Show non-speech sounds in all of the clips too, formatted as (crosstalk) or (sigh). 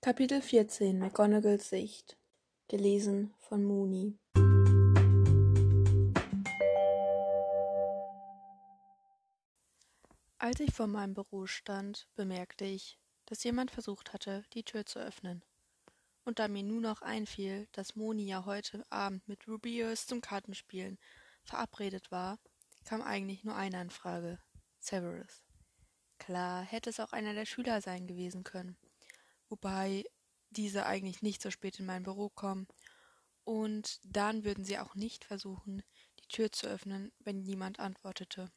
Kapitel 14 McGonagalls Sicht Gelesen von Mooney Als ich vor meinem Büro stand, bemerkte ich, dass jemand versucht hatte, die Tür zu öffnen. Und da mir nun noch einfiel, dass Moni ja heute Abend mit Rubius zum Kartenspielen verabredet war, kam eigentlich nur eine in Frage: Severus. Klar, hätte es auch einer der Schüler sein gewesen können wobei diese eigentlich nicht so spät in mein Büro kommen. Und dann würden sie auch nicht versuchen, die Tür zu öffnen, wenn niemand antwortete.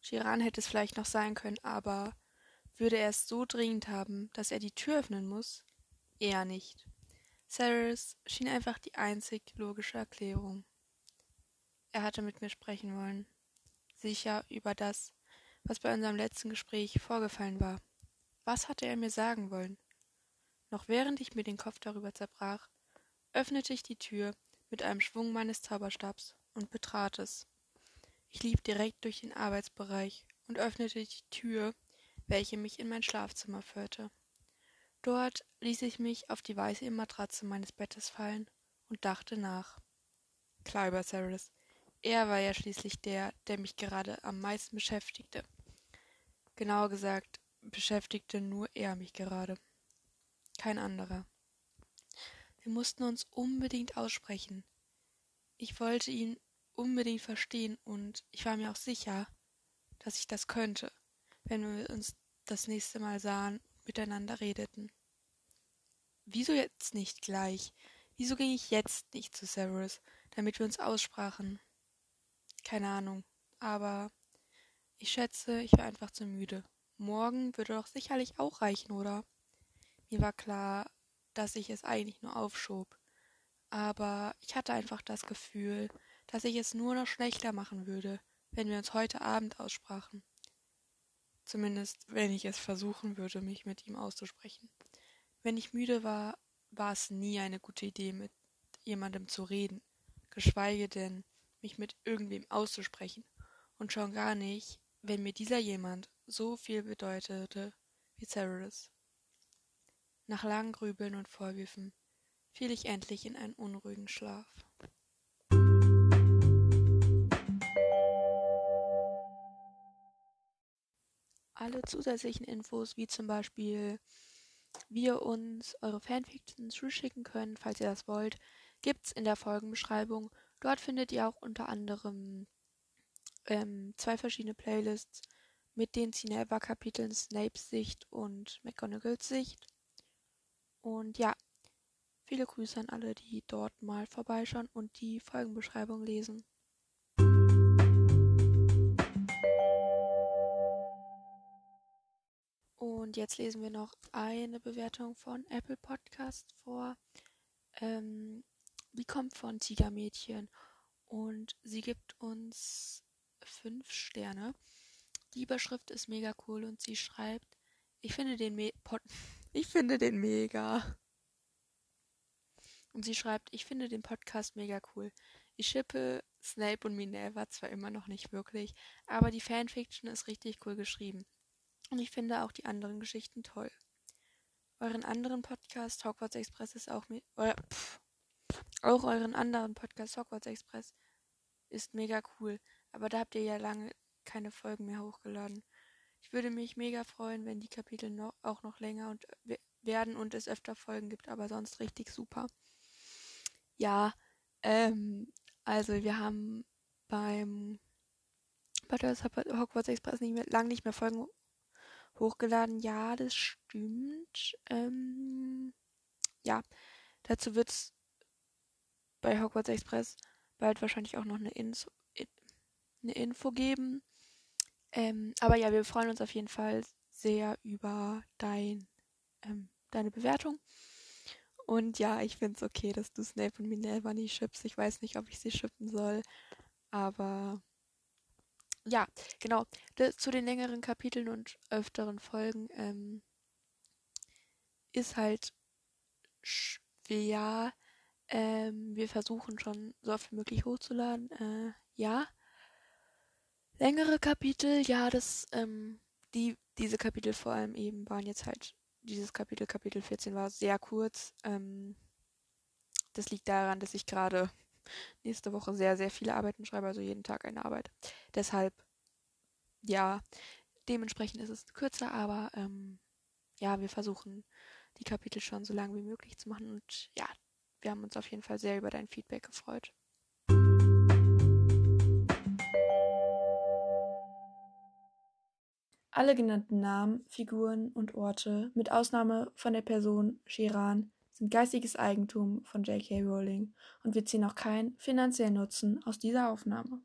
Chiran hätte es vielleicht noch sein können, aber würde er es so dringend haben, dass er die Tür öffnen muss? Eher nicht. Cyrus schien einfach die einzig logische Erklärung. Er hatte mit mir sprechen wollen. Sicher über das, was bei unserem letzten Gespräch vorgefallen war. Was hatte er mir sagen wollen? Noch während ich mir den Kopf darüber zerbrach, öffnete ich die Tür mit einem Schwung meines Zauberstabs und betrat es. Ich lief direkt durch den Arbeitsbereich und öffnete die Tür, welche mich in mein Schlafzimmer führte. Dort ließ ich mich auf die weiße Matratze meines Bettes fallen und dachte nach. Klar über Cyrus. Er war ja schließlich der, der mich gerade am meisten beschäftigte. Genauer gesagt, beschäftigte nur er mich gerade kein anderer. Wir mussten uns unbedingt aussprechen. Ich wollte ihn unbedingt verstehen und ich war mir auch sicher, dass ich das könnte, wenn wir uns das nächste Mal sahen und miteinander redeten. Wieso jetzt nicht gleich? Wieso ging ich jetzt nicht zu Severus, damit wir uns aussprachen? Keine Ahnung, aber ich schätze, ich war einfach zu müde. Morgen würde doch sicherlich auch reichen, oder? Mir war klar, dass ich es eigentlich nur aufschob. Aber ich hatte einfach das Gefühl, dass ich es nur noch schlechter machen würde, wenn wir uns heute Abend aussprachen. Zumindest, wenn ich es versuchen würde, mich mit ihm auszusprechen. Wenn ich müde war, war es nie eine gute Idee, mit jemandem zu reden, geschweige denn, mich mit irgendwem auszusprechen, und schon gar nicht, wenn mir dieser jemand so viel bedeutete wie Cyrus. Nach langem Grübeln und Vorwürfen fiel ich endlich in einen unruhigen Schlaf. Alle zusätzlichen Infos, wie zum Beispiel, wie ihr uns eure Fanfictions zuschicken könnt, falls ihr das wollt, gibt's in der Folgenbeschreibung. Dort findet ihr auch unter anderem ähm, zwei verschiedene Playlists mit den Cineva-Kapiteln Snapes Sicht und McGonagalls Sicht. Und ja, viele Grüße an alle, die dort mal vorbeischauen und die Folgenbeschreibung lesen. Und jetzt lesen wir noch eine Bewertung von Apple Podcast vor. Ähm, die kommt von Tigermädchen und sie gibt uns fünf Sterne. Die Überschrift ist mega cool und sie schreibt, ich finde den Me Pod (laughs) ich finde den mega. Und sie schreibt, ich finde den Podcast mega cool. Ich schippe Snape und Minerva zwar immer noch nicht wirklich, aber die Fanfiction ist richtig cool geschrieben. Und ich finde auch die anderen Geschichten toll. Euren anderen Podcast Hogwarts Express ist auch pff, auch euren anderen Podcast Hogwarts Express ist mega cool, aber da habt ihr ja lange keine Folgen mehr hochgeladen. Ich würde mich mega freuen, wenn die Kapitel noch, auch noch länger und werden und es öfter Folgen gibt, aber sonst richtig super. Ja, ähm, also wir haben beim Butters Hogwarts Express nicht mehr, lang nicht mehr Folgen hochgeladen. Ja, das stimmt. Ähm, ja, dazu wird es bei Hogwarts Express bald wahrscheinlich auch noch eine, Info, eine Info geben. Ähm, aber ja, wir freuen uns auf jeden Fall sehr über dein, ähm, deine Bewertung. Und ja, ich finde es okay, dass du Snape und Minerva nicht schippst. Ich weiß nicht, ob ich sie schippen soll. Aber ja, genau. zu den längeren Kapiteln und öfteren Folgen ähm, ist halt schwer. Ähm, wir versuchen schon so oft wie möglich hochzuladen. Äh, ja. Längere Kapitel, ja, das, ähm, die, diese Kapitel vor allem eben waren jetzt halt dieses Kapitel, Kapitel 14, war sehr kurz. Ähm, das liegt daran, dass ich gerade nächste Woche sehr, sehr viele Arbeiten schreibe, also jeden Tag eine Arbeit. Deshalb, ja, dementsprechend ist es kürzer, aber ähm, ja, wir versuchen die Kapitel schon so lang wie möglich zu machen und ja, wir haben uns auf jeden Fall sehr über dein Feedback gefreut. Alle genannten Namen, Figuren und Orte, mit Ausnahme von der Person Shiran, sind geistiges Eigentum von J.K. Rowling und wir ziehen auch keinen finanziellen Nutzen aus dieser Aufnahme.